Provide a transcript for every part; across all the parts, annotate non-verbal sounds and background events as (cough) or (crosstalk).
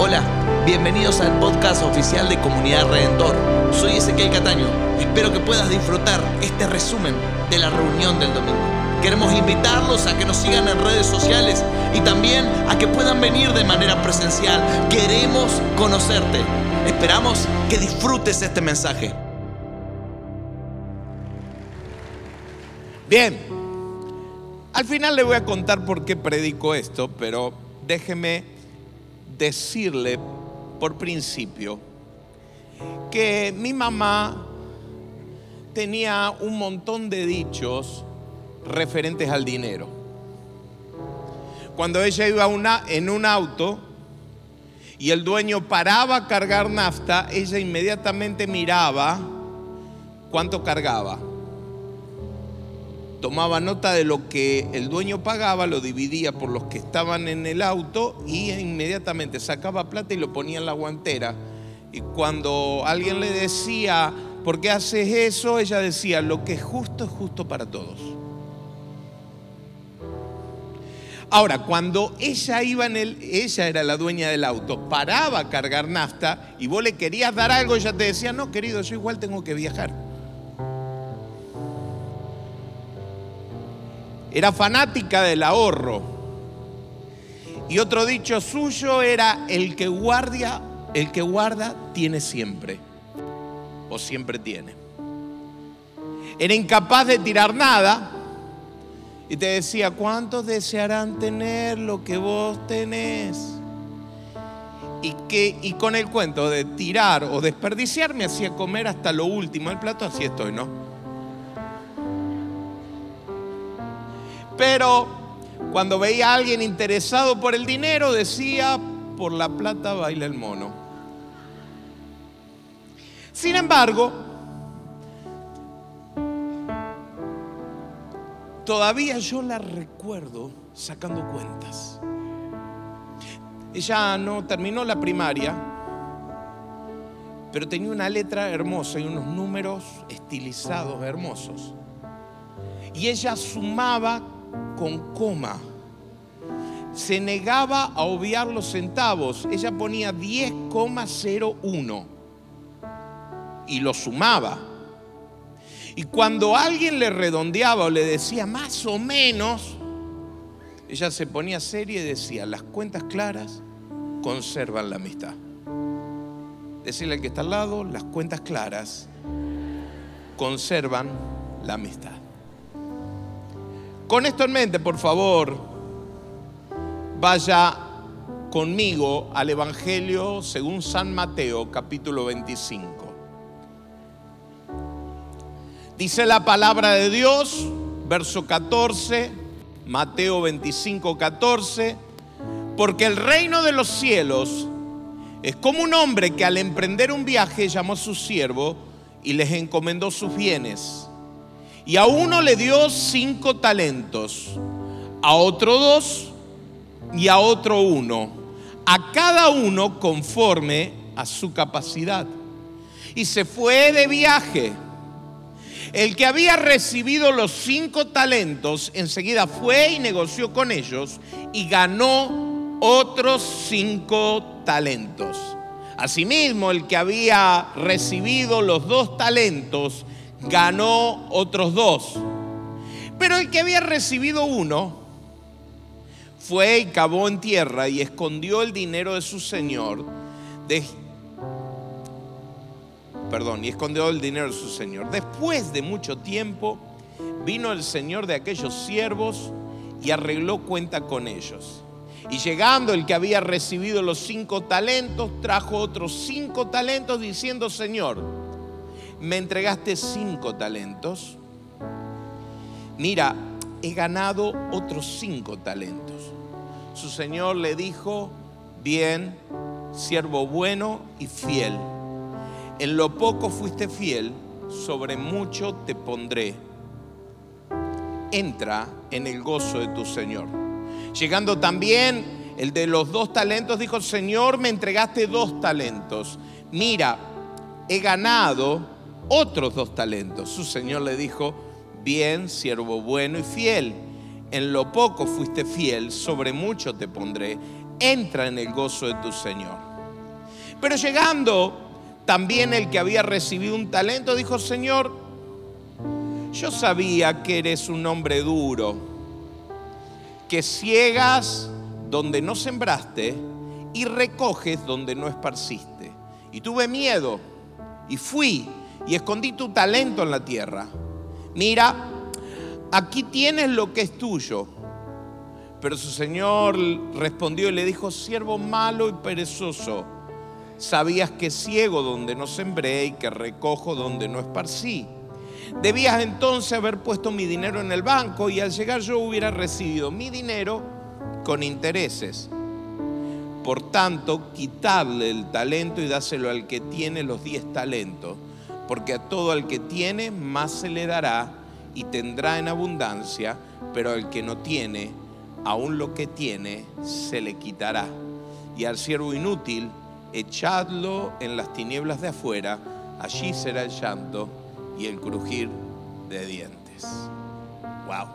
Hola, bienvenidos al podcast oficial de Comunidad Redentor. Soy Ezequiel Cataño. Espero que puedas disfrutar este resumen de la reunión del domingo. Queremos invitarlos a que nos sigan en redes sociales y también a que puedan venir de manera presencial. Queremos conocerte. Esperamos que disfrutes este mensaje. Bien, al final le voy a contar por qué predico esto, pero déjeme decirle por principio que mi mamá tenía un montón de dichos referentes al dinero. Cuando ella iba en un auto y el dueño paraba a cargar nafta, ella inmediatamente miraba cuánto cargaba. Tomaba nota de lo que el dueño pagaba, lo dividía por los que estaban en el auto y inmediatamente sacaba plata y lo ponía en la guantera. Y cuando alguien le decía, ¿por qué haces eso? Ella decía, lo que es justo es justo para todos. Ahora, cuando ella iba en el, ella era la dueña del auto, paraba a cargar nafta y vos le querías dar algo, ella te decía, no, querido, yo igual tengo que viajar. Era fanática del ahorro. Y otro dicho suyo era el que guardia, el que guarda tiene siempre o siempre tiene. Era incapaz de tirar nada y te decía, ¿cuántos desearán tener lo que vos tenés? Y, que, y con el cuento de tirar o desperdiciar me hacía comer hasta lo último el plato, así estoy, ¿no? Pero cuando veía a alguien interesado por el dinero, decía, por la plata baila el mono. Sin embargo, todavía yo la recuerdo sacando cuentas. Ella no terminó la primaria, pero tenía una letra hermosa y unos números estilizados hermosos. Y ella sumaba con coma. Se negaba a obviar los centavos. Ella ponía 10,01 y lo sumaba. Y cuando alguien le redondeaba o le decía más o menos, ella se ponía seria y decía, las cuentas claras conservan la amistad. Decirle al que está al lado, las cuentas claras conservan la amistad. Con esto en mente, por favor, vaya conmigo al Evangelio según San Mateo, capítulo 25. Dice la palabra de Dios, verso 14, Mateo 25, 14, porque el reino de los cielos es como un hombre que al emprender un viaje llamó a su siervo y les encomendó sus bienes. Y a uno le dio cinco talentos, a otro dos y a otro uno, a cada uno conforme a su capacidad. Y se fue de viaje. El que había recibido los cinco talentos enseguida fue y negoció con ellos y ganó otros cinco talentos. Asimismo, el que había recibido los dos talentos ganó otros dos. Pero el que había recibido uno fue y cavó en tierra y escondió el dinero de su señor. perdón, y escondió el dinero de su señor. Después de mucho tiempo vino el señor de aquellos siervos y arregló cuenta con ellos. Y llegando el que había recibido los cinco talentos, trajo otros cinco talentos diciendo, Señor, me entregaste cinco talentos. Mira, he ganado otros cinco talentos. Su señor le dijo, bien, siervo bueno y fiel. En lo poco fuiste fiel, sobre mucho te pondré. Entra en el gozo de tu Señor. Llegando también el de los dos talentos, dijo, Señor, me entregaste dos talentos. Mira, he ganado otros dos talentos. Su Señor le dijo, bien, siervo bueno y fiel. En lo poco fuiste fiel, sobre mucho te pondré. Entra en el gozo de tu Señor. Pero llegando también el que había recibido un talento dijo, Señor, yo sabía que eres un hombre duro, que ciegas donde no sembraste y recoges donde no esparciste. Y tuve miedo y fui y escondí tu talento en la tierra. Mira, aquí tienes lo que es tuyo. Pero su señor respondió y le dijo, siervo malo y perezoso, sabías que ciego donde no sembré y que recojo donde no esparcí. Debías entonces haber puesto mi dinero en el banco y al llegar yo hubiera recibido mi dinero con intereses. Por tanto, quitadle el talento y dáselo al que tiene los diez talentos, porque a todo el que tiene más se le dará y tendrá en abundancia, pero al que no tiene, aún lo que tiene se le quitará. Y al siervo inútil, echadlo en las tinieblas de afuera, allí será el llanto y el crujir de dientes. Wow.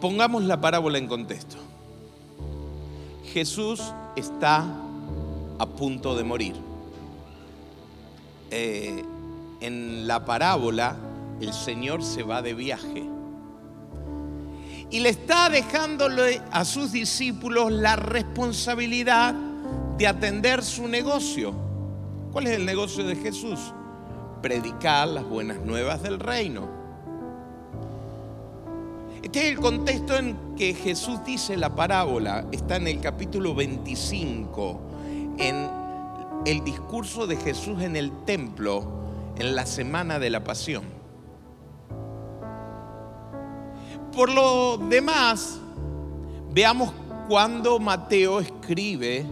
Pongamos la parábola en contexto. Jesús está a punto de morir. Eh, en la parábola, el Señor se va de viaje y le está dejándole a sus discípulos la responsabilidad de atender su negocio. ¿Cuál es el negocio de Jesús? Predicar las buenas nuevas del reino. Este es el contexto en que Jesús dice la parábola. Está en el capítulo 25, en el discurso de Jesús en el templo en la semana de la pasión. Por lo demás, veamos cuando Mateo escribe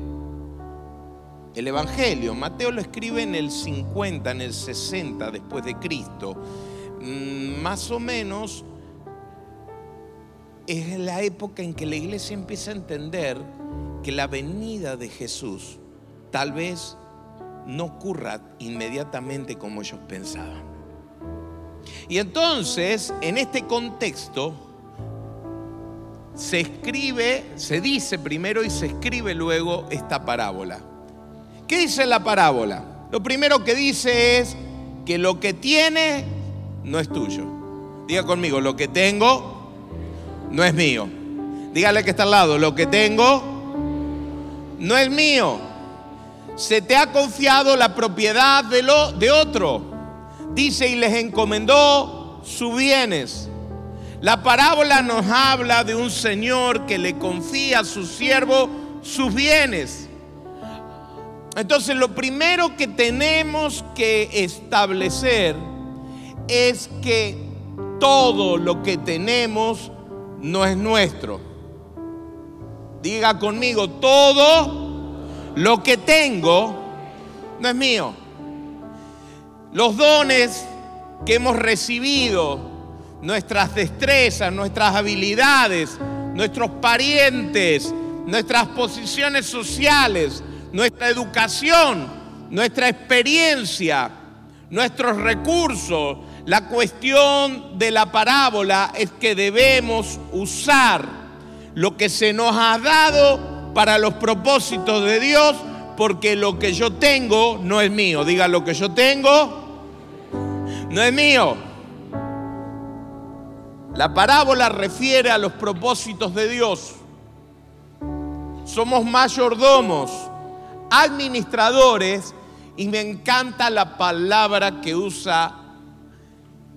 el Evangelio. Mateo lo escribe en el 50, en el 60 después de Cristo. Mm, más o menos es la época en que la iglesia empieza a entender que la venida de Jesús tal vez no ocurra inmediatamente como ellos pensaban. Y entonces, en este contexto, se escribe, se dice primero y se escribe luego esta parábola. ¿Qué dice la parábola? Lo primero que dice es que lo que tiene no es tuyo. Diga conmigo, lo que tengo no es mío. Dígale que está al lado, lo que tengo no es mío. Se te ha confiado la propiedad de, lo, de otro. Dice y les encomendó sus bienes. La parábola nos habla de un señor que le confía a su siervo sus bienes. Entonces lo primero que tenemos que establecer es que todo lo que tenemos no es nuestro. Diga conmigo, todo lo que tengo no es mío. Los dones que hemos recibido nuestras destrezas, nuestras habilidades, nuestros parientes, nuestras posiciones sociales, nuestra educación, nuestra experiencia, nuestros recursos. La cuestión de la parábola es que debemos usar lo que se nos ha dado para los propósitos de Dios, porque lo que yo tengo no es mío. Diga, lo que yo tengo no es mío. La parábola refiere a los propósitos de Dios. Somos mayordomos, administradores, y me encanta la palabra que usa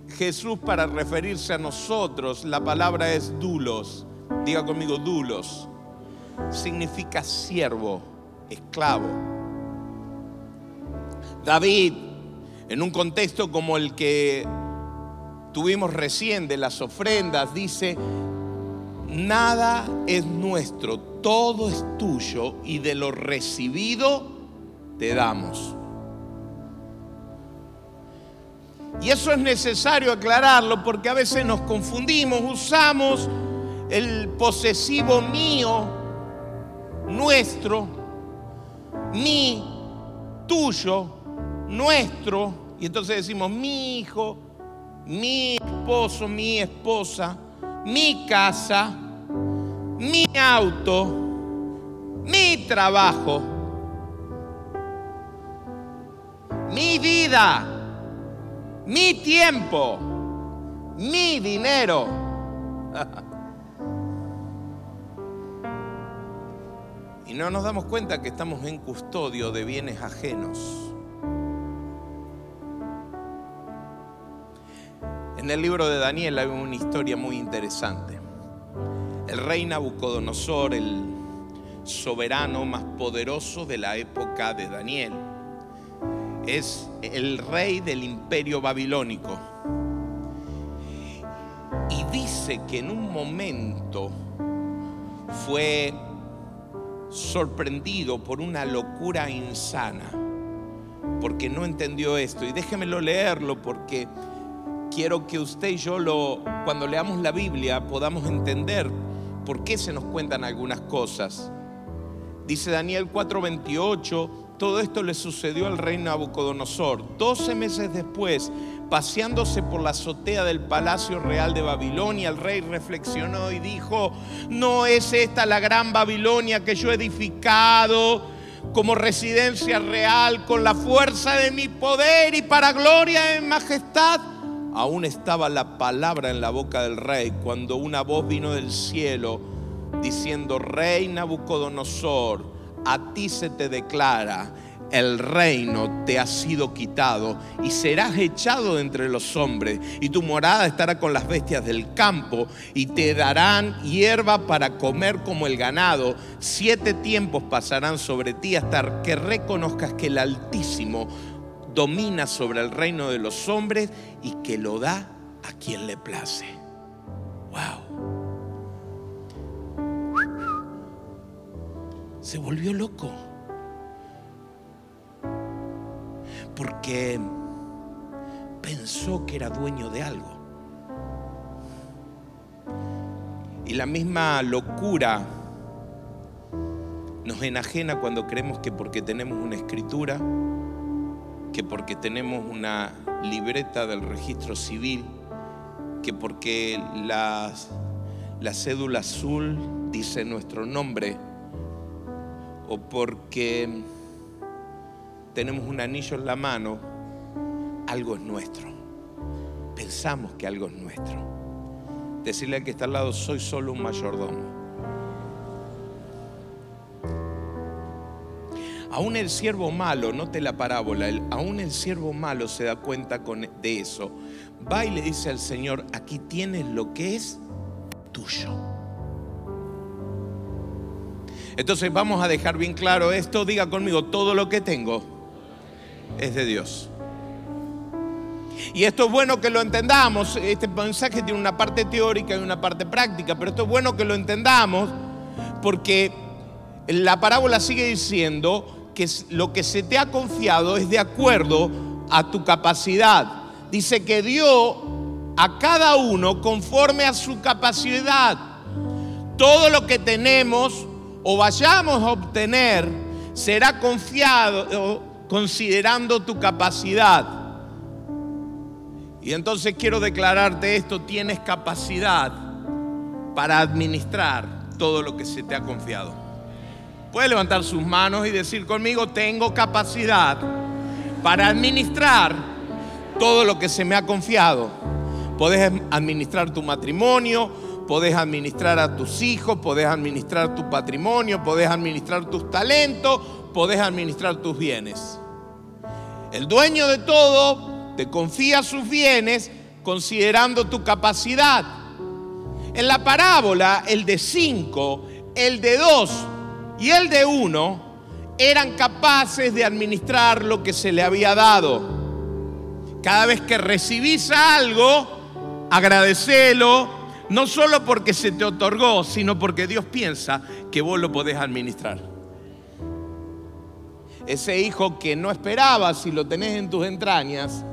Jesús para referirse a nosotros. La palabra es dulos. Diga conmigo, dulos. Significa siervo, esclavo. David, en un contexto como el que tuvimos recién de las ofrendas, dice, nada es nuestro, todo es tuyo y de lo recibido te damos. Y eso es necesario aclararlo porque a veces nos confundimos, usamos el posesivo mío, nuestro, mi, tuyo, nuestro, y entonces decimos mi hijo, mi esposo, mi esposa, mi casa, mi auto, mi trabajo, mi vida, mi tiempo, mi dinero. (laughs) y no nos damos cuenta que estamos en custodio de bienes ajenos. En el libro de Daniel hay una historia muy interesante. El rey Nabucodonosor, el soberano más poderoso de la época de Daniel, es el rey del imperio babilónico. Y dice que en un momento fue sorprendido por una locura insana, porque no entendió esto. Y déjemelo leerlo porque quiero que usted y yo lo, cuando leamos la Biblia podamos entender por qué se nos cuentan algunas cosas. Dice Daniel 4:28, todo esto le sucedió al rey Nabucodonosor. Doce meses después, paseándose por la azotea del palacio real de Babilonia, el rey reflexionó y dijo, no es esta la gran Babilonia que yo he edificado como residencia real con la fuerza de mi poder y para gloria de mi majestad aún estaba la palabra en la boca del rey cuando una voz vino del cielo diciendo, Rey Nabucodonosor, a ti se te declara, el reino te ha sido quitado y serás echado entre los hombres y tu morada estará con las bestias del campo y te darán hierba para comer como el ganado. Siete tiempos pasarán sobre ti hasta que reconozcas que el Altísimo domina sobre el reino de los hombres y que lo da a quien le place. Wow. Se volvió loco. Porque pensó que era dueño de algo. Y la misma locura nos enajena cuando creemos que porque tenemos una escritura, que porque tenemos una libreta del registro civil, que porque la, la cédula azul dice nuestro nombre, o porque tenemos un anillo en la mano, algo es nuestro. Pensamos que algo es nuestro. Decirle al que está al lado, soy solo un mayordomo. Aún el siervo malo, note la parábola, aún el siervo malo se da cuenta de eso. Va y le dice al Señor, aquí tienes lo que es tuyo. Entonces vamos a dejar bien claro esto, diga conmigo, todo lo que tengo es de Dios. Y esto es bueno que lo entendamos, este mensaje tiene una parte teórica y una parte práctica, pero esto es bueno que lo entendamos porque la parábola sigue diciendo que lo que se te ha confiado es de acuerdo a tu capacidad. Dice que dio a cada uno conforme a su capacidad. Todo lo que tenemos o vayamos a obtener será confiado considerando tu capacidad. Y entonces quiero declararte esto, tienes capacidad para administrar todo lo que se te ha confiado. Puede levantar sus manos y decir conmigo, tengo capacidad para administrar todo lo que se me ha confiado. Puedes administrar tu matrimonio, puedes administrar a tus hijos, puedes administrar tu patrimonio, puedes administrar tus talentos, puedes administrar tus bienes. El dueño de todo te confía sus bienes considerando tu capacidad. En la parábola, el de cinco, el de dos y el de uno eran capaces de administrar lo que se le había dado. Cada vez que recibís algo, agradecelo, no solo porque se te otorgó, sino porque Dios piensa que vos lo podés administrar. Ese hijo que no esperabas, si lo tenés en tus entrañas,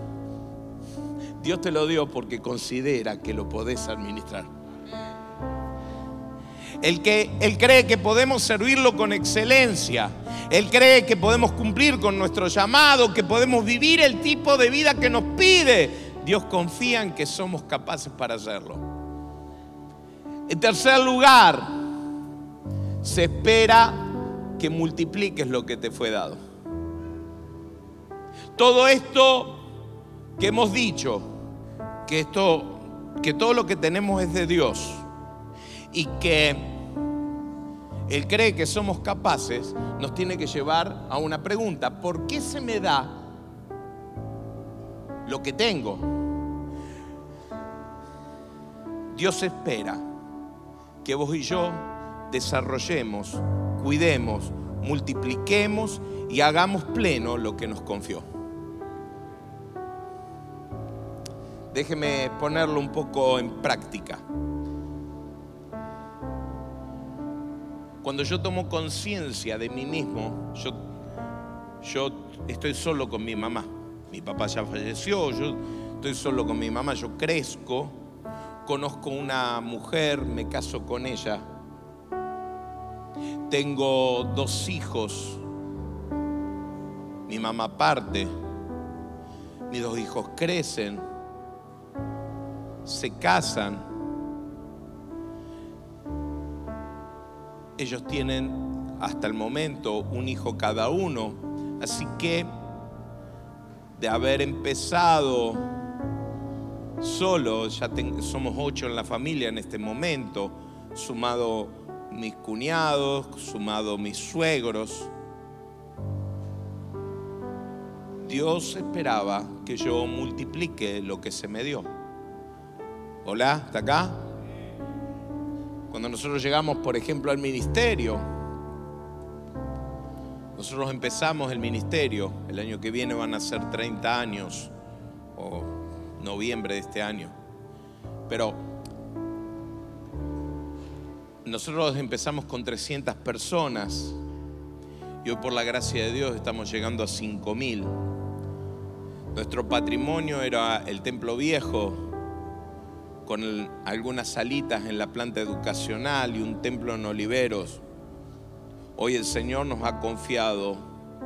Dios te lo dio porque considera que lo podés administrar. El que él cree que podemos servirlo con excelencia. Él cree que podemos cumplir con nuestro llamado, que podemos vivir el tipo de vida que nos pide. Dios confía en que somos capaces para hacerlo. En tercer lugar, se espera que multipliques lo que te fue dado. Todo esto que hemos dicho, que esto que todo lo que tenemos es de Dios y que Él cree que somos capaces, nos tiene que llevar a una pregunta. ¿Por qué se me da lo que tengo? Dios espera que vos y yo desarrollemos, cuidemos, multipliquemos y hagamos pleno lo que nos confió. Déjeme ponerlo un poco en práctica. Cuando yo tomo conciencia de mí mismo, yo, yo estoy solo con mi mamá. Mi papá ya falleció, yo estoy solo con mi mamá, yo crezco, conozco una mujer, me caso con ella. Tengo dos hijos, mi mamá parte, mis dos hijos crecen. Se casan, ellos tienen hasta el momento un hijo cada uno, así que de haber empezado solo, ya somos ocho en la familia en este momento, sumado mis cuñados, sumado mis suegros, Dios esperaba que yo multiplique lo que se me dio. Hola, ¿está acá? Cuando nosotros llegamos, por ejemplo, al ministerio, nosotros empezamos el ministerio, el año que viene van a ser 30 años, o noviembre de este año, pero nosotros empezamos con 300 personas y hoy por la gracia de Dios estamos llegando a 5000. Nuestro patrimonio era el templo viejo, con algunas salitas en la planta educacional y un templo en Oliveros. Hoy el Señor nos ha confiado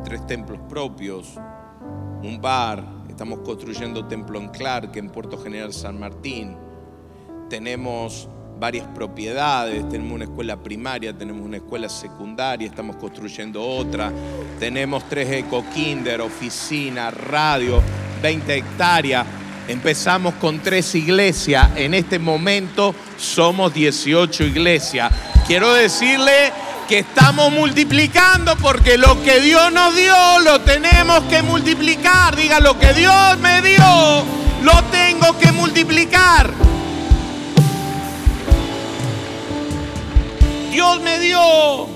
tres templos propios, un bar, estamos construyendo templo en Clark, en Puerto General San Martín. Tenemos varias propiedades, tenemos una escuela primaria, tenemos una escuela secundaria, estamos construyendo otra, tenemos tres eco kinder, oficina, radio, 20 hectáreas. Empezamos con tres iglesias, en este momento somos 18 iglesias. Quiero decirle que estamos multiplicando porque lo que Dios nos dio lo tenemos que multiplicar. Diga, lo que Dios me dio lo tengo que multiplicar. Dios me dio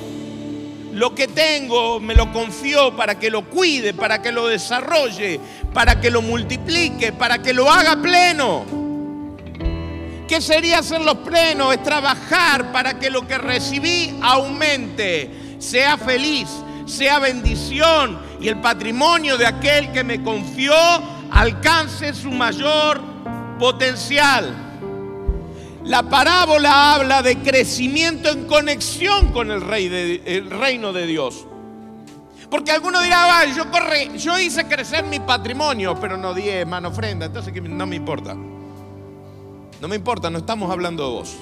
lo que tengo, me lo confió para que lo cuide, para que lo desarrolle, para que lo multiplique, para que lo haga pleno. ¿Qué sería hacerlo pleno? Es trabajar para que lo que recibí aumente, sea feliz, sea bendición y el patrimonio de aquel que me confió alcance su mayor potencial. La parábola habla de crecimiento en conexión con el, reino de Dios. Porque alguno dirá, yo, corre, yo hice crecer mi patrimonio, pero no di mano ofrenda, entonces no me importa. No me importa, no estamos hablando de vos.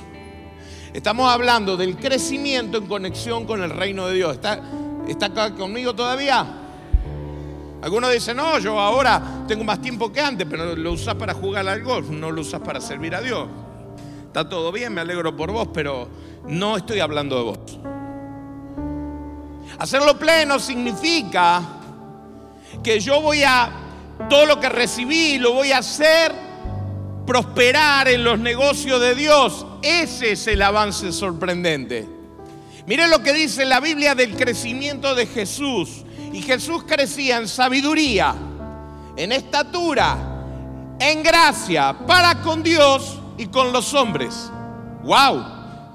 Estamos hablando del crecimiento en conexión con el reino de Dios. ¿Está, está acá conmigo todavía? Algunos dicen, no, yo ahora tengo más tiempo que antes, pero lo usas para jugar al golf, no lo usas para servir a Dios. Está todo bien, me alegro por vos, pero no estoy hablando de vos. Hacerlo pleno significa que yo voy a, todo lo que recibí, lo voy a hacer prosperar en los negocios de Dios. Ese es el avance sorprendente. Miren lo que dice la Biblia del crecimiento de Jesús. Y Jesús crecía en sabiduría, en estatura, en gracia, para con Dios y con los hombres. ¡Wow!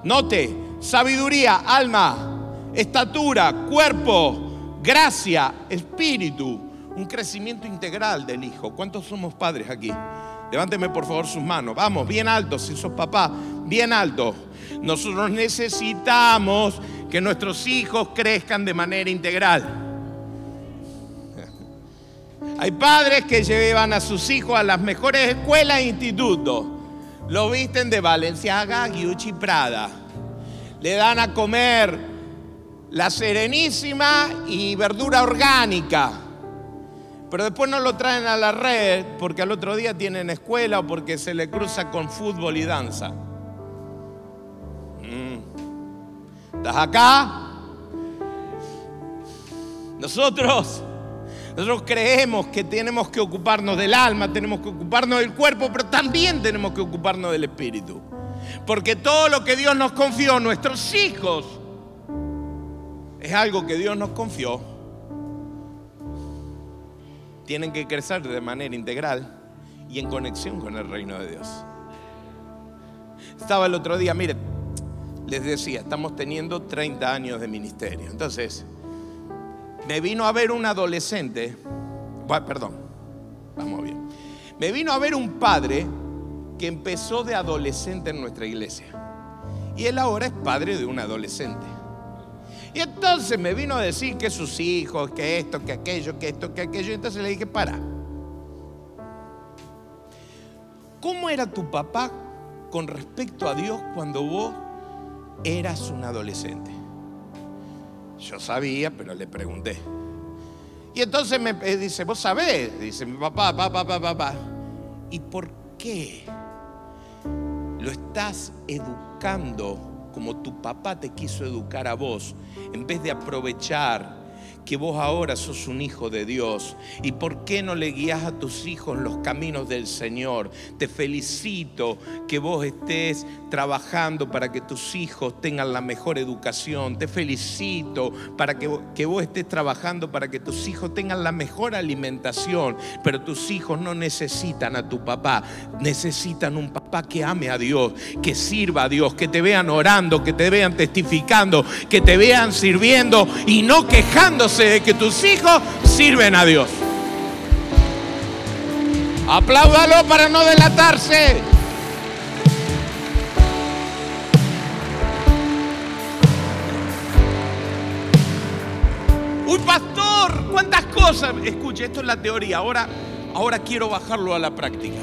Note, sabiduría, alma, estatura, cuerpo, gracia, espíritu, un crecimiento integral del Hijo. ¿Cuántos somos padres aquí? Levánteme por favor sus manos. Vamos, bien alto, si sos papá, bien alto. Nosotros necesitamos que nuestros hijos crezcan de manera integral. (laughs) Hay padres que llevan a sus hijos a las mejores escuelas e institutos. Lo visten de Valenciaga, Gucci, Prada. Le dan a comer la serenísima y verdura orgánica. Pero después no lo traen a la red porque al otro día tienen escuela o porque se le cruza con fútbol y danza. Mm. ¿Estás acá? Nosotros, nosotros creemos que tenemos que ocuparnos del alma, tenemos que ocuparnos del cuerpo, pero también tenemos que ocuparnos del espíritu. Porque todo lo que Dios nos confió, nuestros hijos, es algo que Dios nos confió. Tienen que crecer de manera integral y en conexión con el reino de Dios. Estaba el otro día, miren, les decía, estamos teniendo 30 años de ministerio. Entonces, me vino a ver un adolescente, bueno, perdón, vamos bien. Me vino a ver un padre que empezó de adolescente en nuestra iglesia. Y él ahora es padre de un adolescente. Y entonces me vino a decir que sus hijos, que esto, que aquello, que esto, que aquello. Entonces le dije, para. ¿Cómo era tu papá con respecto a Dios cuando vos eras un adolescente? Yo sabía, pero le pregunté. Y entonces me eh, dice, vos sabés, dice mi papá, papá, papá, papá. ¿Y por qué lo estás educando como tu papá te quiso educar a vos, en vez de aprovechar que vos ahora sos un hijo de Dios. ¿Y por qué no le guías a tus hijos los caminos del Señor? Te felicito que vos estés trabajando para que tus hijos tengan la mejor educación. Te felicito para que, que vos estés trabajando para que tus hijos tengan la mejor alimentación. Pero tus hijos no necesitan a tu papá, necesitan un papá que ame a Dios, que sirva a Dios, que te vean orando, que te vean testificando, que te vean sirviendo y no quejándose de que tus hijos sirven a Dios. Apláudalo para no delatarse. Uy, pastor, cuántas cosas. Escuche, esto es la teoría. Ahora, ahora quiero bajarlo a la práctica.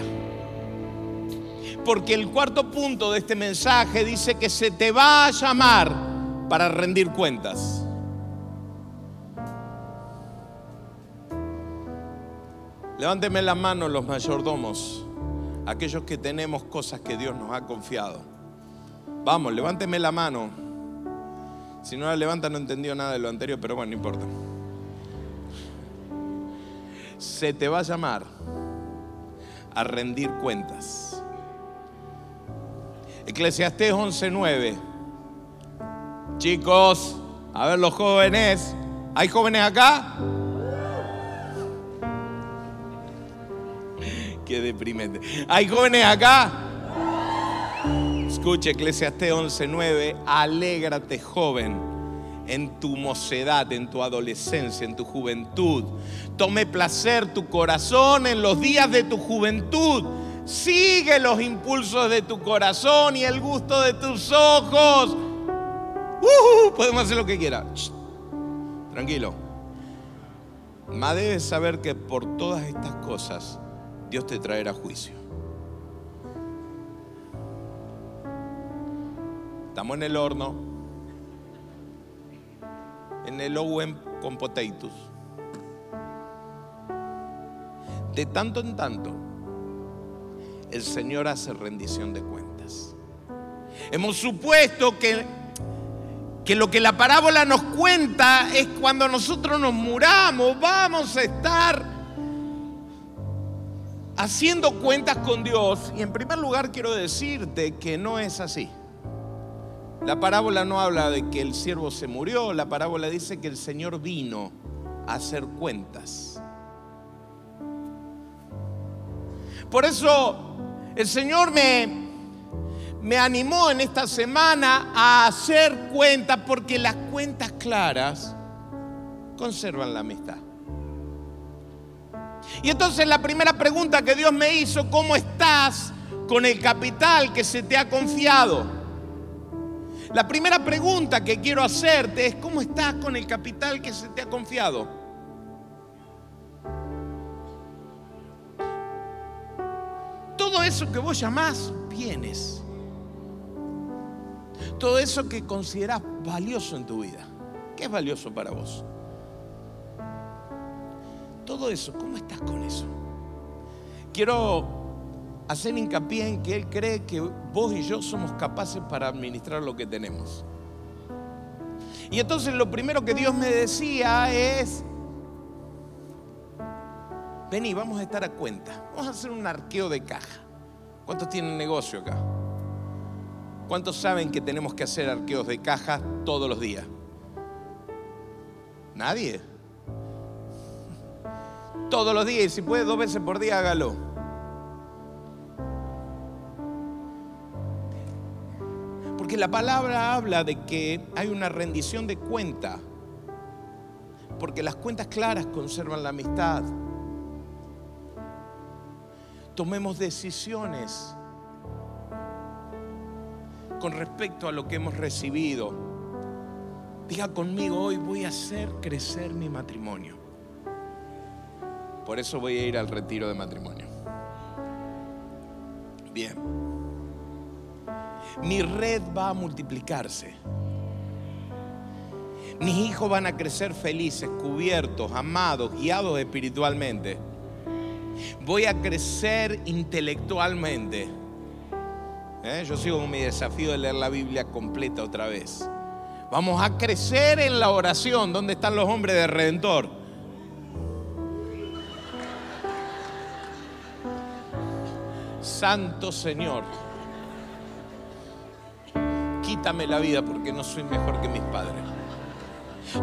Porque el cuarto punto de este mensaje dice que se te va a llamar para rendir cuentas. Levánteme la mano los mayordomos, aquellos que tenemos cosas que Dios nos ha confiado. Vamos, levánteme la mano. Si no la levanta no entendió nada de lo anterior, pero bueno, no importa. Se te va a llamar a rendir cuentas. Eclesiastés 11:9. Chicos, a ver los jóvenes. ¿Hay jóvenes acá? Qué deprimente. ¿Hay jóvenes acá? Escucha Eclesiastés 11:9. Alégrate, joven, en tu mocedad, en tu adolescencia, en tu juventud. Tome placer tu corazón en los días de tu juventud. Sigue los impulsos de tu corazón y el gusto de tus ojos. Uh, podemos hacer lo que quiera. Tranquilo. Más debes saber que por todas estas cosas Dios te traerá juicio. Estamos en el horno, en el Owen con potatoes. De tanto en tanto, el Señor hace rendición de cuentas. Hemos supuesto que, que lo que la parábola nos cuenta es cuando nosotros nos muramos, vamos a estar haciendo cuentas con Dios. Y en primer lugar quiero decirte que no es así. La parábola no habla de que el siervo se murió, la parábola dice que el Señor vino a hacer cuentas. Por eso el Señor me, me animó en esta semana a hacer cuentas porque las cuentas claras conservan la amistad. Y entonces la primera pregunta que Dios me hizo, ¿cómo estás con el capital que se te ha confiado? La primera pregunta que quiero hacerte es, ¿cómo estás con el capital que se te ha confiado? Todo eso que vos llamás bienes, todo eso que considerás valioso en tu vida, ¿Qué es valioso para vos? Todo eso, ¿cómo estás con eso? Quiero hacer hincapié en que Él cree que vos y yo somos capaces para administrar lo que tenemos. Y entonces lo primero que Dios me decía es, vení, vamos a estar a cuenta, vamos a hacer un arqueo de caja. ¿Cuántos tienen negocio acá? ¿Cuántos saben que tenemos que hacer arqueos de caja todos los días? Nadie. Todos los días, y si puede dos veces por día, hágalo. Porque la palabra habla de que hay una rendición de cuenta. Porque las cuentas claras conservan la amistad. Tomemos decisiones con respecto a lo que hemos recibido. Diga conmigo, hoy voy a hacer crecer mi matrimonio. Por eso voy a ir al retiro de matrimonio. Bien. Mi red va a multiplicarse. Mis hijos van a crecer felices, cubiertos, amados, guiados espiritualmente. Voy a crecer intelectualmente. ¿Eh? Yo sigo con mi desafío de leer la Biblia completa otra vez. Vamos a crecer en la oración. ¿Dónde están los hombres de Redentor? Santo Señor, quítame la vida porque no soy mejor que mis padres.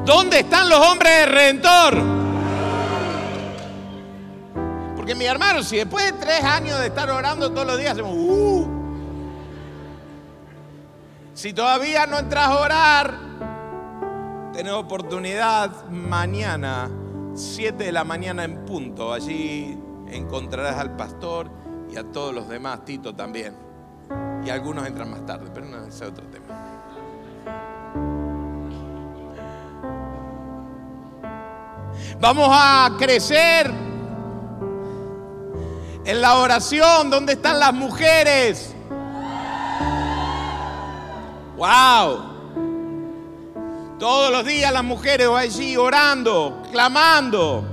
¿Dónde están los hombres de Redentor? Porque mi hermano, si después de tres años de estar orando todos los días, hacemos, uh, si todavía no entras a orar, tenés oportunidad mañana, 7 de la mañana en punto. Allí encontrarás al pastor y a todos los demás, Tito también. Y algunos entran más tarde, pero no, ese es otro tema. Vamos a crecer en la oración. ¿Dónde están las mujeres? Wow. Todos los días las mujeres allí orando, clamando.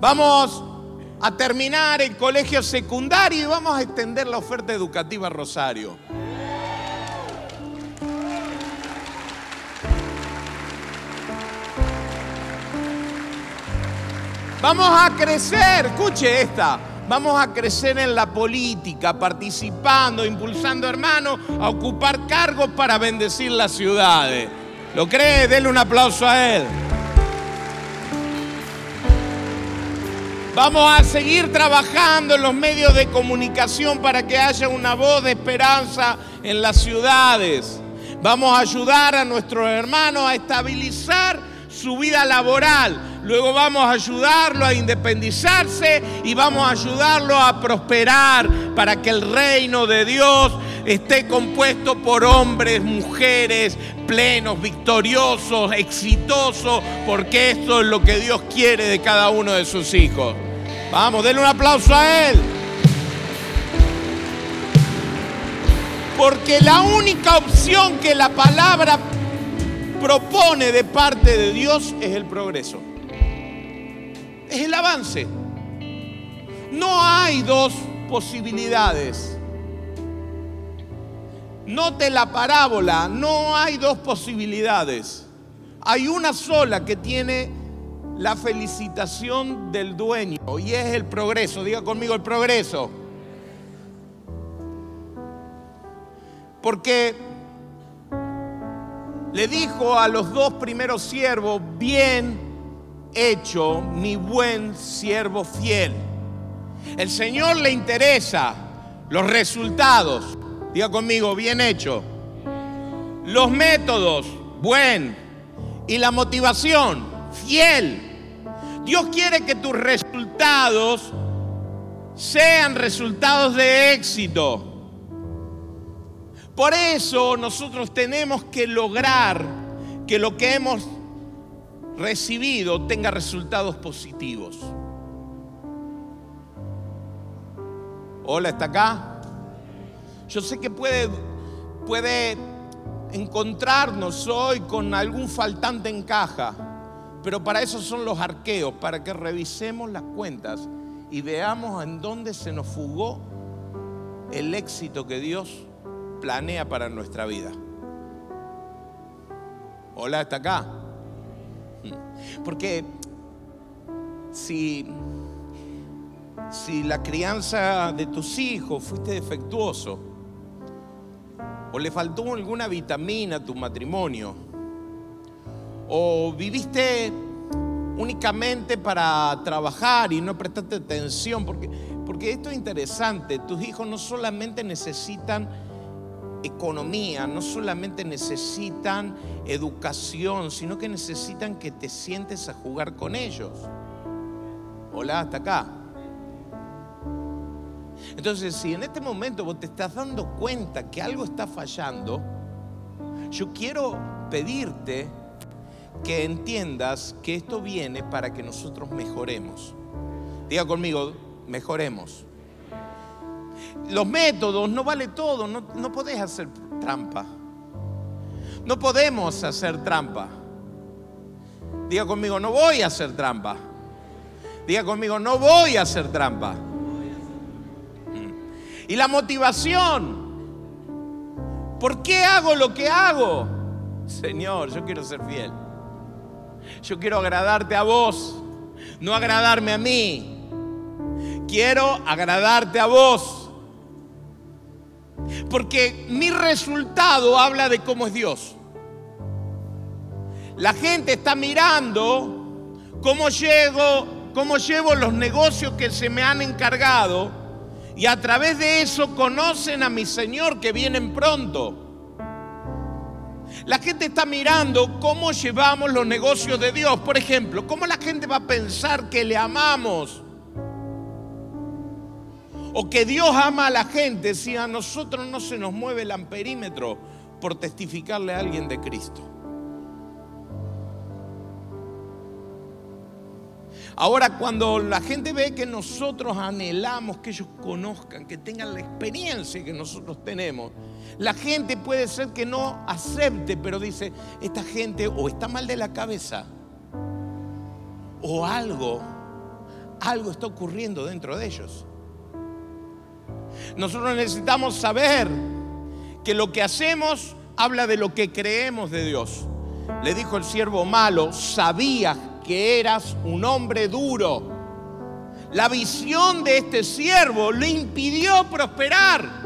Vamos a terminar el colegio secundario y vamos a extender la oferta educativa a Rosario. Vamos a crecer, escuche esta, vamos a crecer en la política, participando, impulsando hermanos a ocupar cargos para bendecir las ciudades. ¿Lo cree? Denle un aplauso a él. Vamos a seguir trabajando en los medios de comunicación para que haya una voz de esperanza en las ciudades. Vamos a ayudar a nuestros hermanos a estabilizar su vida laboral. Luego vamos a ayudarlo a independizarse y vamos a ayudarlo a prosperar para que el reino de Dios esté compuesto por hombres, mujeres plenos, victoriosos, exitosos, porque esto es lo que Dios quiere de cada uno de sus hijos. Vamos, denle un aplauso a Él. Porque la única opción que la palabra propone de parte de Dios es el progreso. Es el avance. No hay dos posibilidades. Note la parábola, no hay dos posibilidades. Hay una sola que tiene la felicitación del dueño y es el progreso. Diga conmigo el progreso. Porque le dijo a los dos primeros siervos, bien hecho, mi buen siervo fiel. El Señor le interesa los resultados. Diga conmigo, bien hecho. Los métodos, buen. Y la motivación, fiel. Dios quiere que tus resultados sean resultados de éxito. Por eso nosotros tenemos que lograr que lo que hemos recibido tenga resultados positivos. Hola, ¿está acá? Yo sé que puede, puede encontrarnos hoy con algún faltante en caja, pero para eso son los arqueos, para que revisemos las cuentas y veamos en dónde se nos fugó el éxito que Dios planea para nuestra vida. Hola, está acá. Porque si, si la crianza de tus hijos fuiste defectuoso, o le faltó alguna vitamina a tu matrimonio, o viviste únicamente para trabajar y no prestaste atención, porque, porque esto es interesante, tus hijos no solamente necesitan economía, no solamente necesitan educación, sino que necesitan que te sientes a jugar con ellos. Hola, hasta acá. Entonces, si en este momento vos te estás dando cuenta que algo está fallando, yo quiero pedirte que entiendas que esto viene para que nosotros mejoremos. Diga conmigo, mejoremos. Los métodos, no vale todo, no, no podés hacer trampa. No podemos hacer trampa. Diga conmigo, no voy a hacer trampa. Diga conmigo, no voy a hacer trampa. Y la motivación. ¿Por qué hago lo que hago? Señor, yo quiero ser fiel. Yo quiero agradarte a vos, no agradarme a mí. Quiero agradarte a vos. Porque mi resultado habla de cómo es Dios. La gente está mirando cómo llego, cómo llevo los negocios que se me han encargado y a través de eso conocen a mi Señor que vienen pronto. La gente está mirando cómo llevamos los negocios de Dios. Por ejemplo, ¿cómo la gente va a pensar que le amamos? O que Dios ama a la gente si a nosotros no se nos mueve el amperímetro por testificarle a alguien de Cristo. Ahora, cuando la gente ve que nosotros anhelamos que ellos conozcan, que tengan la experiencia que nosotros tenemos, la gente puede ser que no acepte, pero dice, esta gente o está mal de la cabeza, o algo, algo está ocurriendo dentro de ellos. Nosotros necesitamos saber que lo que hacemos habla de lo que creemos de Dios. Le dijo el siervo malo, sabía que eras un hombre duro. La visión de este siervo le impidió prosperar.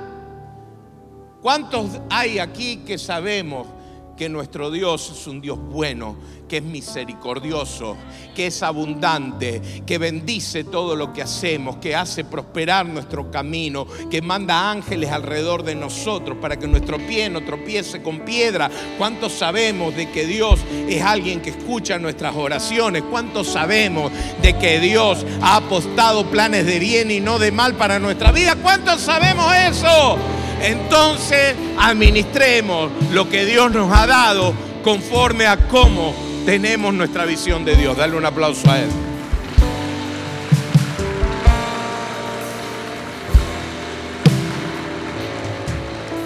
¿Cuántos hay aquí que sabemos que nuestro Dios es un Dios bueno, que es misericordioso, que es abundante, que bendice todo lo que hacemos, que hace prosperar nuestro camino, que manda ángeles alrededor de nosotros para que nuestro pie no tropiece con piedra. ¿Cuántos sabemos de que Dios es alguien que escucha nuestras oraciones? ¿Cuántos sabemos de que Dios ha apostado planes de bien y no de mal para nuestra vida? ¿Cuántos sabemos eso? Entonces administremos lo que Dios nos ha dado conforme a cómo tenemos nuestra visión de Dios. Dale un aplauso a Él.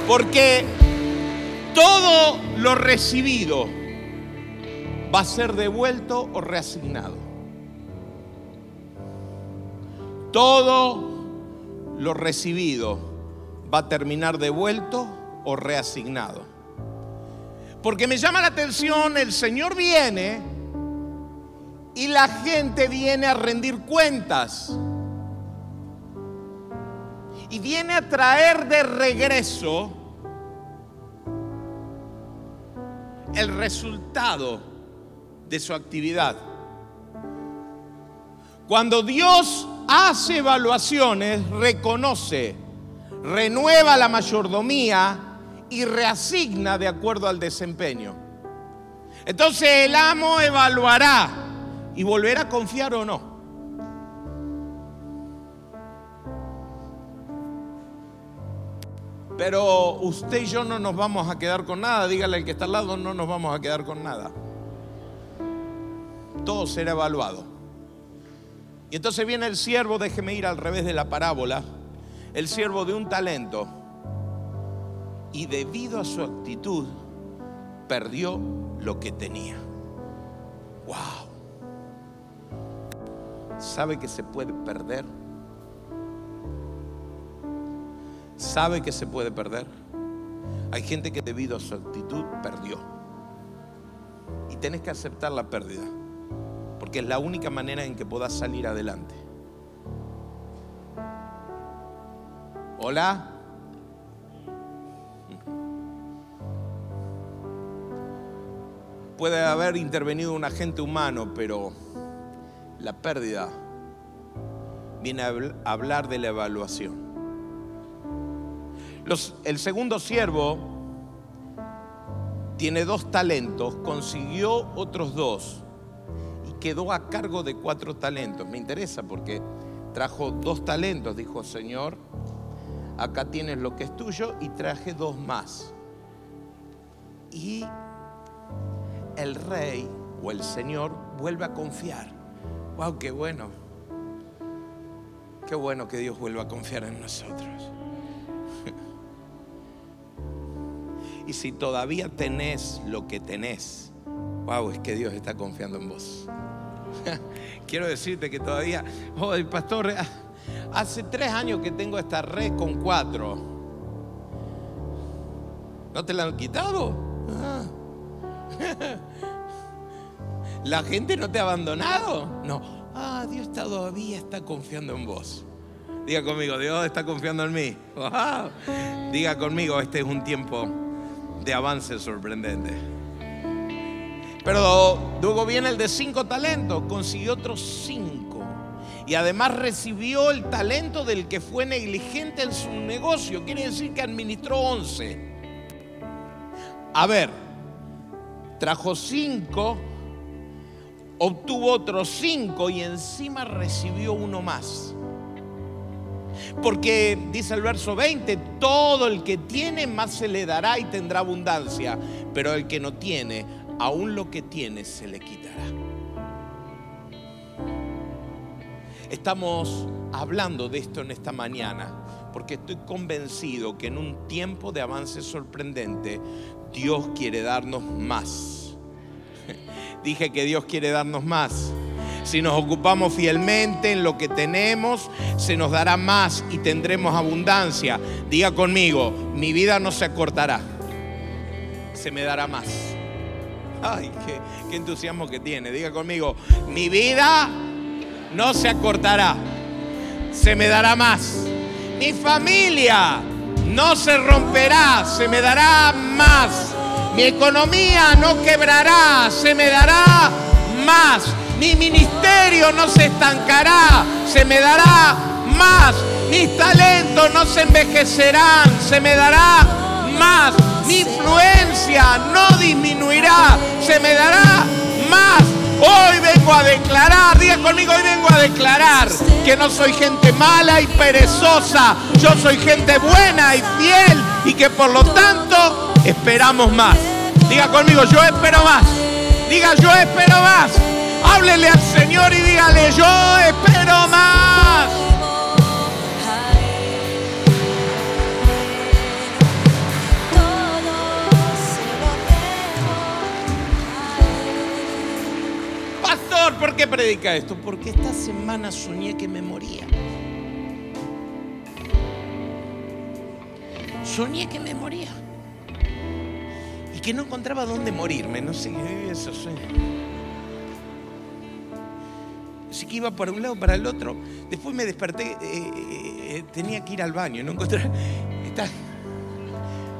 Porque todo lo recibido va a ser devuelto o reasignado. Todo lo recibido va a terminar devuelto o reasignado. Porque me llama la atención, el Señor viene y la gente viene a rendir cuentas. Y viene a traer de regreso el resultado de su actividad. Cuando Dios hace evaluaciones, reconoce renueva la mayordomía y reasigna de acuerdo al desempeño. Entonces el amo evaluará y volverá a confiar o no. Pero usted y yo no nos vamos a quedar con nada. Dígale al que está al lado, no nos vamos a quedar con nada. Todo será evaluado. Y entonces viene el siervo, déjeme ir al revés de la parábola el siervo de un talento y debido a su actitud perdió lo que tenía. Wow. ¿Sabe que se puede perder? ¿Sabe que se puede perder? Hay gente que debido a su actitud perdió. Y tenés que aceptar la pérdida, porque es la única manera en que puedas salir adelante. Hola. Puede haber intervenido un agente humano, pero la pérdida viene a hablar de la evaluación. el segundo siervo tiene dos talentos, consiguió otros dos y quedó a cargo de cuatro talentos. Me interesa porque trajo dos talentos, dijo Señor, acá tienes lo que es tuyo y traje dos más. Y el rey o el Señor vuelve a confiar. ¡Wow! ¡Qué bueno! Qué bueno que Dios vuelva a confiar en nosotros. (laughs) y si todavía tenés lo que tenés, wow, es que Dios está confiando en vos. (laughs) Quiero decirte que todavía, oh, el pastor, hace tres años que tengo esta red con cuatro. ¿No te la han quitado? Ah. (laughs) ¿La gente no te ha abandonado? No. Ah, Dios todavía está confiando en vos. Diga conmigo, Dios está confiando en mí. Diga conmigo, este es un tiempo de avance sorprendente. Pero luego viene el de cinco talentos, consiguió otros cinco. Y además recibió el talento del que fue negligente en su negocio. Quiere decir que administró once. A ver, trajo cinco, obtuvo otros cinco y encima recibió uno más. Porque dice el verso 20, todo el que tiene más se le dará y tendrá abundancia, pero el que no tiene, aún lo que tiene se le quitará. Estamos hablando de esto en esta mañana porque estoy convencido que en un tiempo de avance sorprendente Dios quiere darnos más. (laughs) Dije que Dios quiere darnos más. Si nos ocupamos fielmente en lo que tenemos, se nos dará más y tendremos abundancia. Diga conmigo, mi vida no se acortará, se me dará más. Ay, qué, qué entusiasmo que tiene. Diga conmigo, mi vida no se acortará, se me dará más. Mi familia no se romperá, se me dará más. Mi economía no quebrará, se me dará más. Mi ministerio no se estancará, se me dará más. Mis talentos no se envejecerán, se me dará más. Mi influencia no disminuirá, se me dará más. Hoy vengo a declarar, diga conmigo, hoy vengo a declarar que no soy gente mala y perezosa, yo soy gente buena y fiel y que por lo tanto esperamos más. Diga conmigo, yo espero más. Diga, yo espero más. Háblele al Señor y dígale, yo espero más. ¿Por qué predica esto? Porque esta semana soñé que me moría. Soñé que me moría. Y que no encontraba dónde morirme. No sé eso sueño. Así que iba para un lado, para el otro. Después me desperté, eh, eh, tenía que ir al baño, no encontré.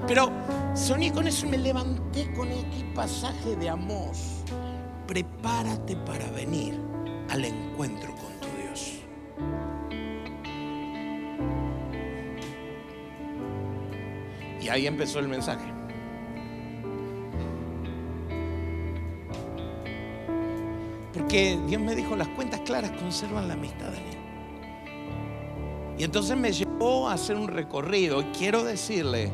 Pero soñé con eso y me levanté con este pasaje de Amós prepárate para venir al encuentro con tu Dios. Y ahí empezó el mensaje. Porque Dios me dijo, las cuentas claras conservan la amistad mí. Y entonces me llevó a hacer un recorrido. Y quiero decirle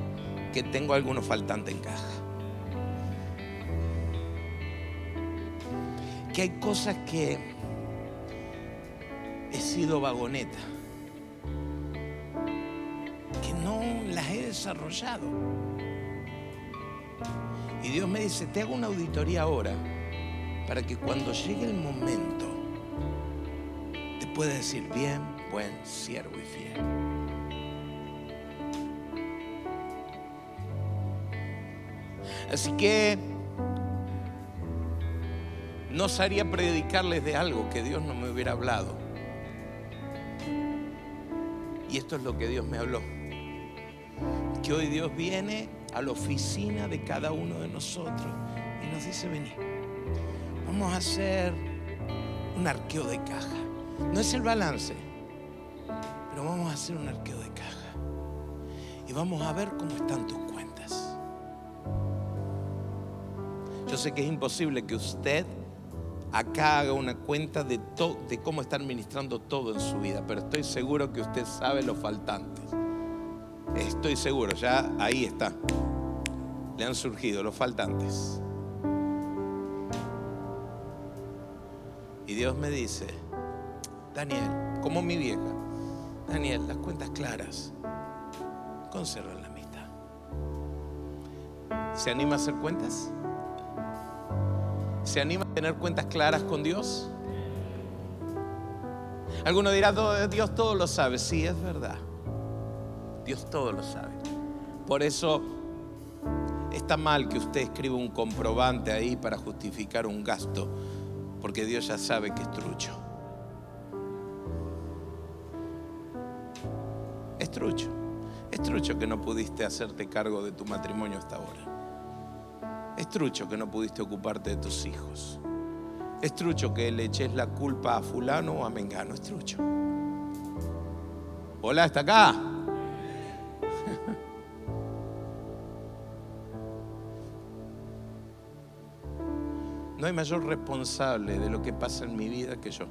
que tengo algunos faltantes en caja. Hay cosas que he sido vagoneta, que no las he desarrollado. Y Dios me dice, te hago una auditoría ahora para que cuando llegue el momento te pueda decir, bien, buen siervo y fiel. Así que no osaría predicarles de algo que Dios no me hubiera hablado. Y esto es lo que Dios me habló. Que hoy Dios viene a la oficina de cada uno de nosotros y nos dice, vení, vamos a hacer un arqueo de caja. No es el balance, pero vamos a hacer un arqueo de caja. Y vamos a ver cómo están tus cuentas. Yo sé que es imposible que usted acá haga una cuenta de, de cómo está administrando todo en su vida, pero estoy seguro que usted sabe los faltantes. Estoy seguro, ya ahí está. Le han surgido los faltantes. Y Dios me dice, Daniel, como mi vieja, Daniel, las cuentas claras, conserva la amistad. ¿Se anima a hacer cuentas? ¿Se anima a tener cuentas claras con Dios? Alguno dirá, Dios todo lo sabe. Sí, es verdad. Dios todo lo sabe. Por eso está mal que usted escriba un comprobante ahí para justificar un gasto, porque Dios ya sabe que es trucho. Es trucho. Es trucho que no pudiste hacerte cargo de tu matrimonio hasta ahora. Es trucho que no pudiste ocuparte de tus hijos. Es trucho que le eches la culpa a fulano o a mengano. Es trucho. Hola, ¿está acá? No hay mayor responsable de lo que pasa en mi vida que yo.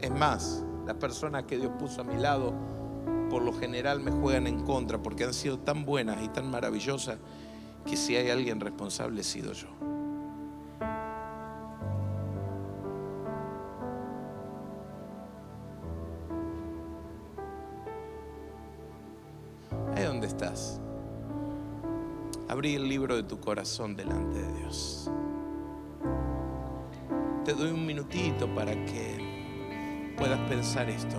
Es más, las personas que Dios puso a mi lado por lo general me juegan en contra porque han sido tan buenas y tan maravillosas que si hay alguien responsable he sido yo. Ahí donde estás. Abrí el libro de tu corazón delante de Dios. Te doy un minutito para que puedas pensar esto.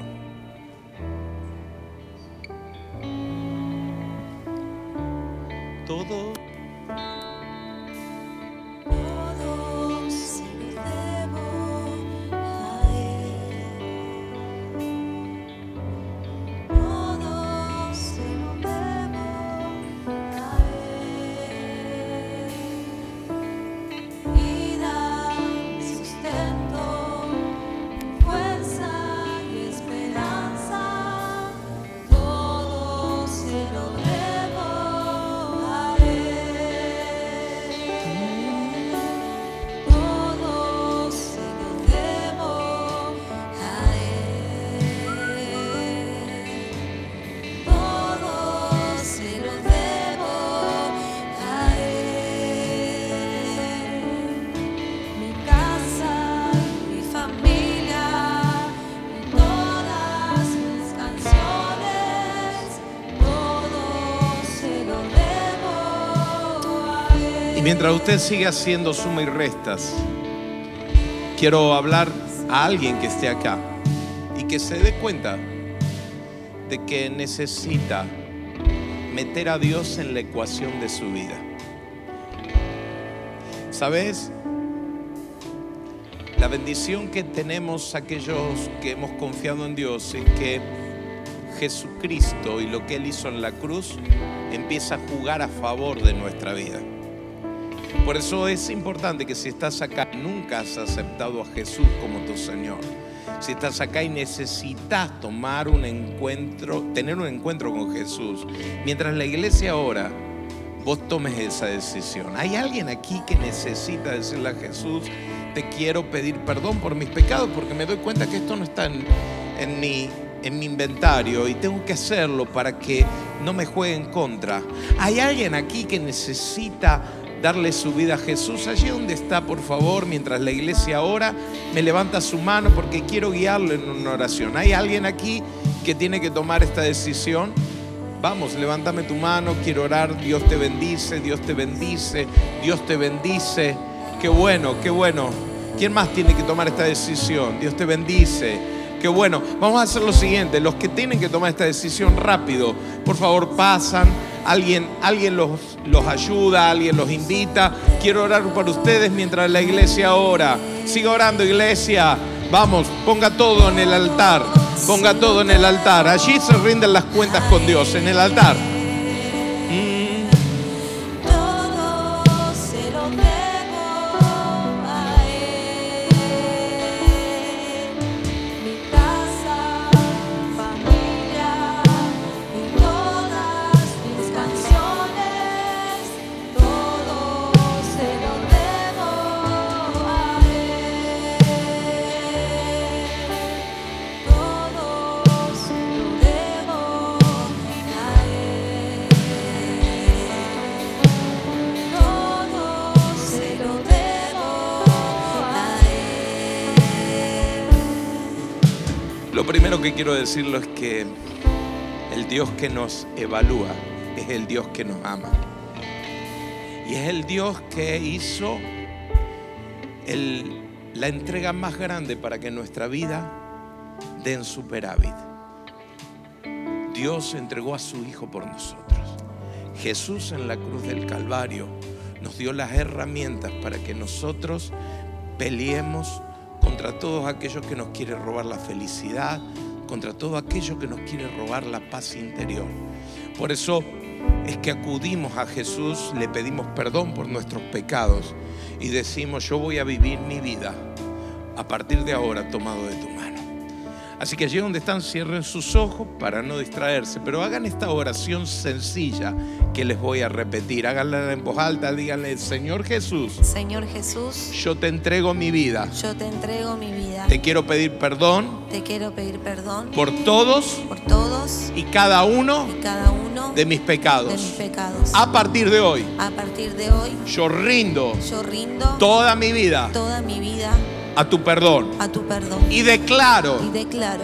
Mientras usted sigue haciendo suma y restas, quiero hablar a alguien que esté acá y que se dé cuenta de que necesita meter a Dios en la ecuación de su vida. ¿Sabes? La bendición que tenemos aquellos que hemos confiado en Dios es que Jesucristo y lo que Él hizo en la cruz empieza a jugar a favor de nuestra vida. Por eso es importante que si estás acá, nunca has aceptado a Jesús como tu Señor. Si estás acá y necesitas tomar un encuentro, tener un encuentro con Jesús, mientras la iglesia ahora, vos tomes esa decisión. Hay alguien aquí que necesita decirle a Jesús, te quiero pedir perdón por mis pecados porque me doy cuenta que esto no está en, en, mi, en mi inventario y tengo que hacerlo para que no me juegue en contra. Hay alguien aquí que necesita darle su vida a Jesús. Allí donde está, por favor, mientras la iglesia ora, me levanta su mano porque quiero guiarlo en una oración. ¿Hay alguien aquí que tiene que tomar esta decisión? Vamos, levántame tu mano, quiero orar. Dios te bendice, Dios te bendice, Dios te bendice. Qué bueno, qué bueno. ¿Quién más tiene que tomar esta decisión? Dios te bendice. Qué bueno. Vamos a hacer lo siguiente. Los que tienen que tomar esta decisión rápido, por favor pasan. Alguien, alguien los, los ayuda, alguien los invita. Quiero orar por ustedes mientras la iglesia ora. Siga orando, iglesia. Vamos, ponga todo en el altar. Ponga todo en el altar. Allí se rinden las cuentas con Dios, en el altar. Primero que quiero decirlo es que el Dios que nos evalúa es el Dios que nos ama. Y es el Dios que hizo la entrega más grande para que nuestra vida dé en superávit. Dios entregó a su Hijo por nosotros. Jesús en la cruz del Calvario nos dio las herramientas para que nosotros peleemos contra todos aquellos que nos quieren robar la felicidad, contra todo aquello que nos quiere robar la paz interior. Por eso es que acudimos a Jesús, le pedimos perdón por nuestros pecados y decimos, yo voy a vivir mi vida a partir de ahora tomado de tu. Así que allí donde están, cierren sus ojos para no distraerse, pero hagan esta oración sencilla que les voy a repetir. Háganla en voz alta, díganle, Señor Jesús, Señor Jesús, yo te entrego mi vida. yo te entrego mi vida. Te quiero pedir perdón Te quiero pedir perdón por todos por todos y cada uno y cada uno de mis de mis pecados. pecados. A partir de hoy, A partir de hoy, yo rindo yo rindo toda mi vida toda mi vida a tu perdón a tu perdón. y declaro Y declaro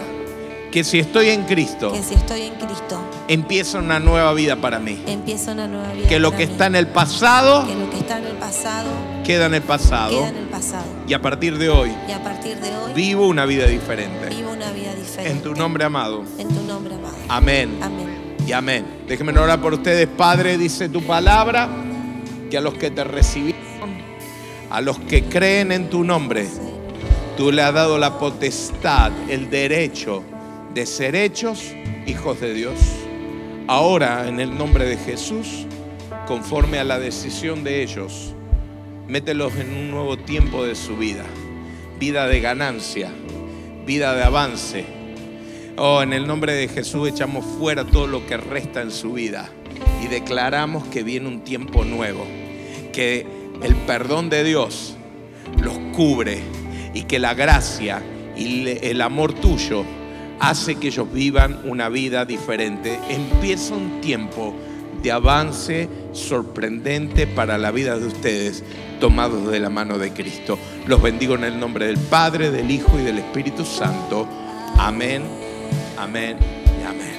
que si estoy en Cristo, que si estoy en Cristo, empieza una nueva vida para mí. empieza una nueva vida. Que lo para que mí. está en el pasado que lo que está en el pasado queda en el pasado queda en el pasado. y a partir de hoy Y a partir de hoy vivo una vida diferente. vivo una vida diferente. En tu nombre amado. En tu nombre, amado. Amén. Amén. y amén. Déjenme orar por ustedes, Padre, dice tu palabra, que a los que te recibieron, a los que creen en tu nombre, tú le has dado la potestad, el derecho de ser hechos hijos de Dios. Ahora, en el nombre de Jesús, conforme a la decisión de ellos, mételos en un nuevo tiempo de su vida, vida de ganancia, vida de avance, Oh, en el nombre de Jesús echamos fuera todo lo que resta en su vida y declaramos que viene un tiempo nuevo, que el perdón de Dios los cubre y que la gracia y el amor tuyo hace que ellos vivan una vida diferente. Empieza un tiempo de avance sorprendente para la vida de ustedes, tomados de la mano de Cristo. Los bendigo en el nombre del Padre, del Hijo y del Espíritu Santo. Amén, amén y amén.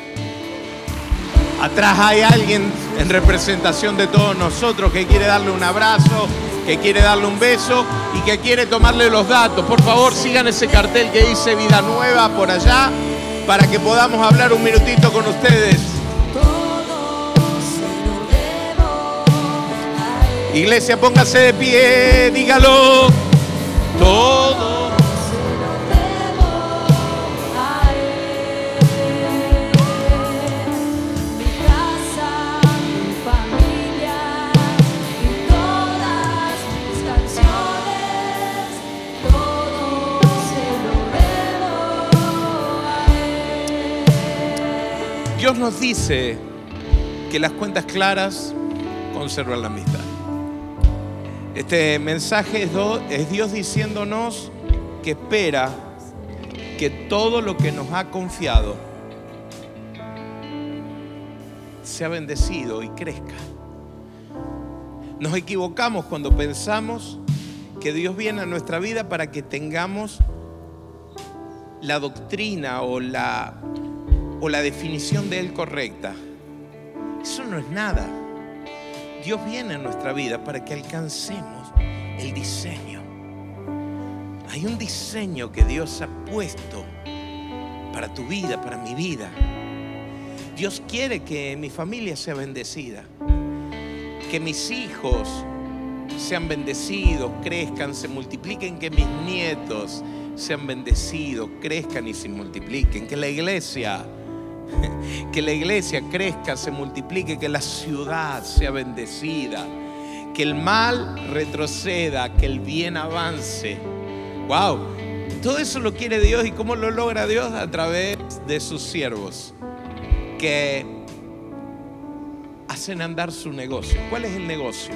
Atrás hay alguien en representación de todos nosotros que quiere darle un abrazo, que quiere darle un beso y que quiere tomarle los datos. Por favor, sigan ese cartel que dice Vida Nueva por allá para que podamos hablar un minutito con ustedes. Iglesia, póngase de pie, dígalo. Todo. Nos dice que las cuentas claras conservan la amistad. Este mensaje es, Dios diciéndonos que espera que todo lo que nos ha confiado sea bendecido y crezca. Nos equivocamos cuando pensamos que Dios viene a nuestra vida para que tengamos la doctrina o la, o la definición de Él correcta. Eso no es nada. Dios viene a nuestra vida para que alcancemos el diseño. Hay un diseño que Dios ha puesto para tu vida, para mi vida. Dios quiere que mi familia sea bendecida, que mis hijos sean bendecidos, crezcan, se multipliquen, que mis nietos sean bendecidos, crezcan y se multipliquen, que la iglesia, (laughs) que la iglesia crezca, se multiplique, que la ciudad sea bendecida, que el mal retroceda, que el bien avance. Wow, todo eso lo quiere Dios y cómo lo logra Dios a través de sus siervos que hacen andar su negocio. ¿Cuál es el negocio?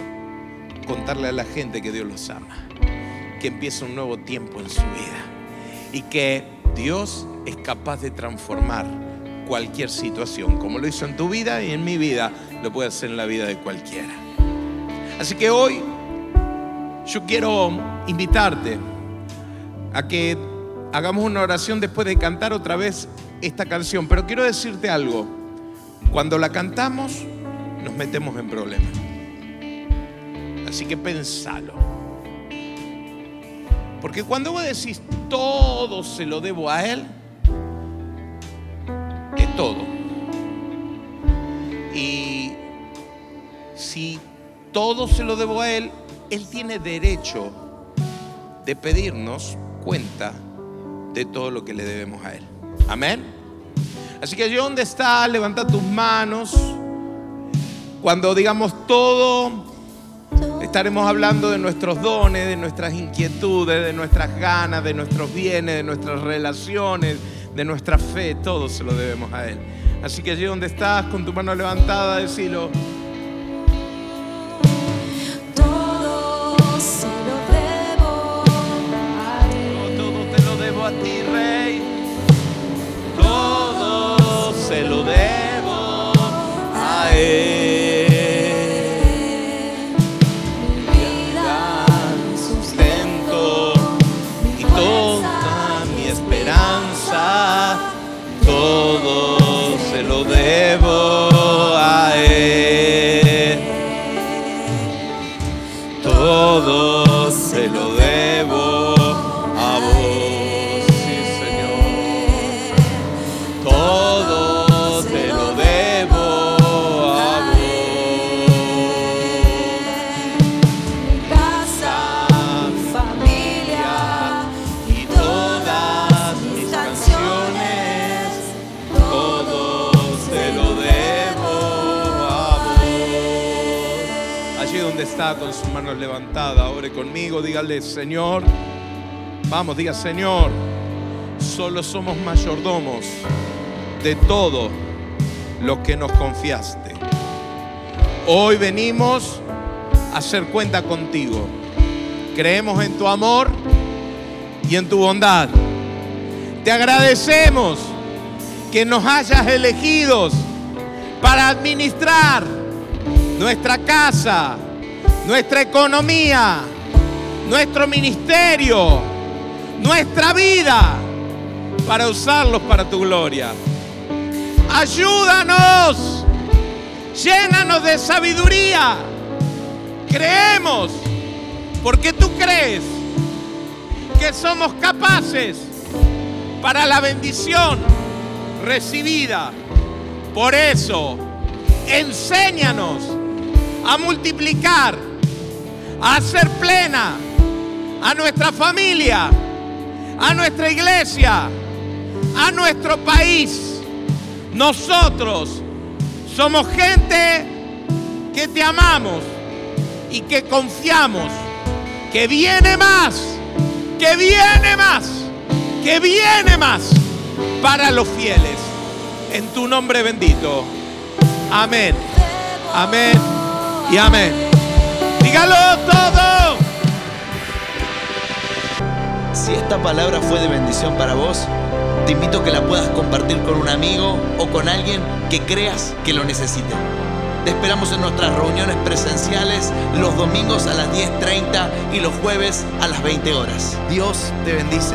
Contarle a la gente que Dios los ama, que empieza un nuevo tiempo en su vida y que Dios es capaz de transformar cualquier situación, como lo hizo en tu vida y en mi vida, lo puede hacer en la vida de cualquiera. Así que hoy yo quiero invitarte a que hagamos una oración después de cantar otra vez esta canción, pero quiero decirte algo. Cuando la cantamos, nos metemos en problemas. Así que pensalo. Porque cuando vos decís todo se lo debo a Él, todo. Y si todo se lo debo a Él, Él tiene derecho de pedirnos cuenta de todo lo que le debemos a Él. Amén. Así que allí donde está, levanta tus manos. Cuando digamos todo, estaremos hablando de nuestros dones, de nuestras inquietudes, de nuestras ganas, de nuestros bienes, de nuestras relaciones, de nuestra fe. Todo se lo debemos a Él. Así que allí donde estás, con tu mano levantada, decilo. Conmigo, dígale, Señor, vamos, diga, Señor, solo somos mayordomos de todo lo que nos confiaste. Hoy venimos a hacer cuenta contigo. Creemos en tu amor y en tu bondad. Te agradecemos que nos hayas elegidos para administrar nuestra casa, nuestra economía, nuestro ministerio, nuestra vida, para usarlos para tu gloria. Ayúdanos, llénanos de sabiduría. Creemos, porque tú crees que somos capaces para la bendición recibida. Por eso, enséñanos a multiplicar, a hacer plena a nuestra familia, a nuestra iglesia, a nuestro país. Nosotros somos gente que te amamos y que confiamos que viene más, que viene más, que viene más para los fieles. En tu nombre bendito. Amén. Amén. Y amén. Dígalo todo. Si esta palabra fue de bendición para vos, te invito a que la puedas compartir con un amigo o con alguien que creas que lo necesite. Te esperamos en nuestras reuniones presenciales los domingos a las 10.30 y los jueves a las 20 horas. Dios te bendice.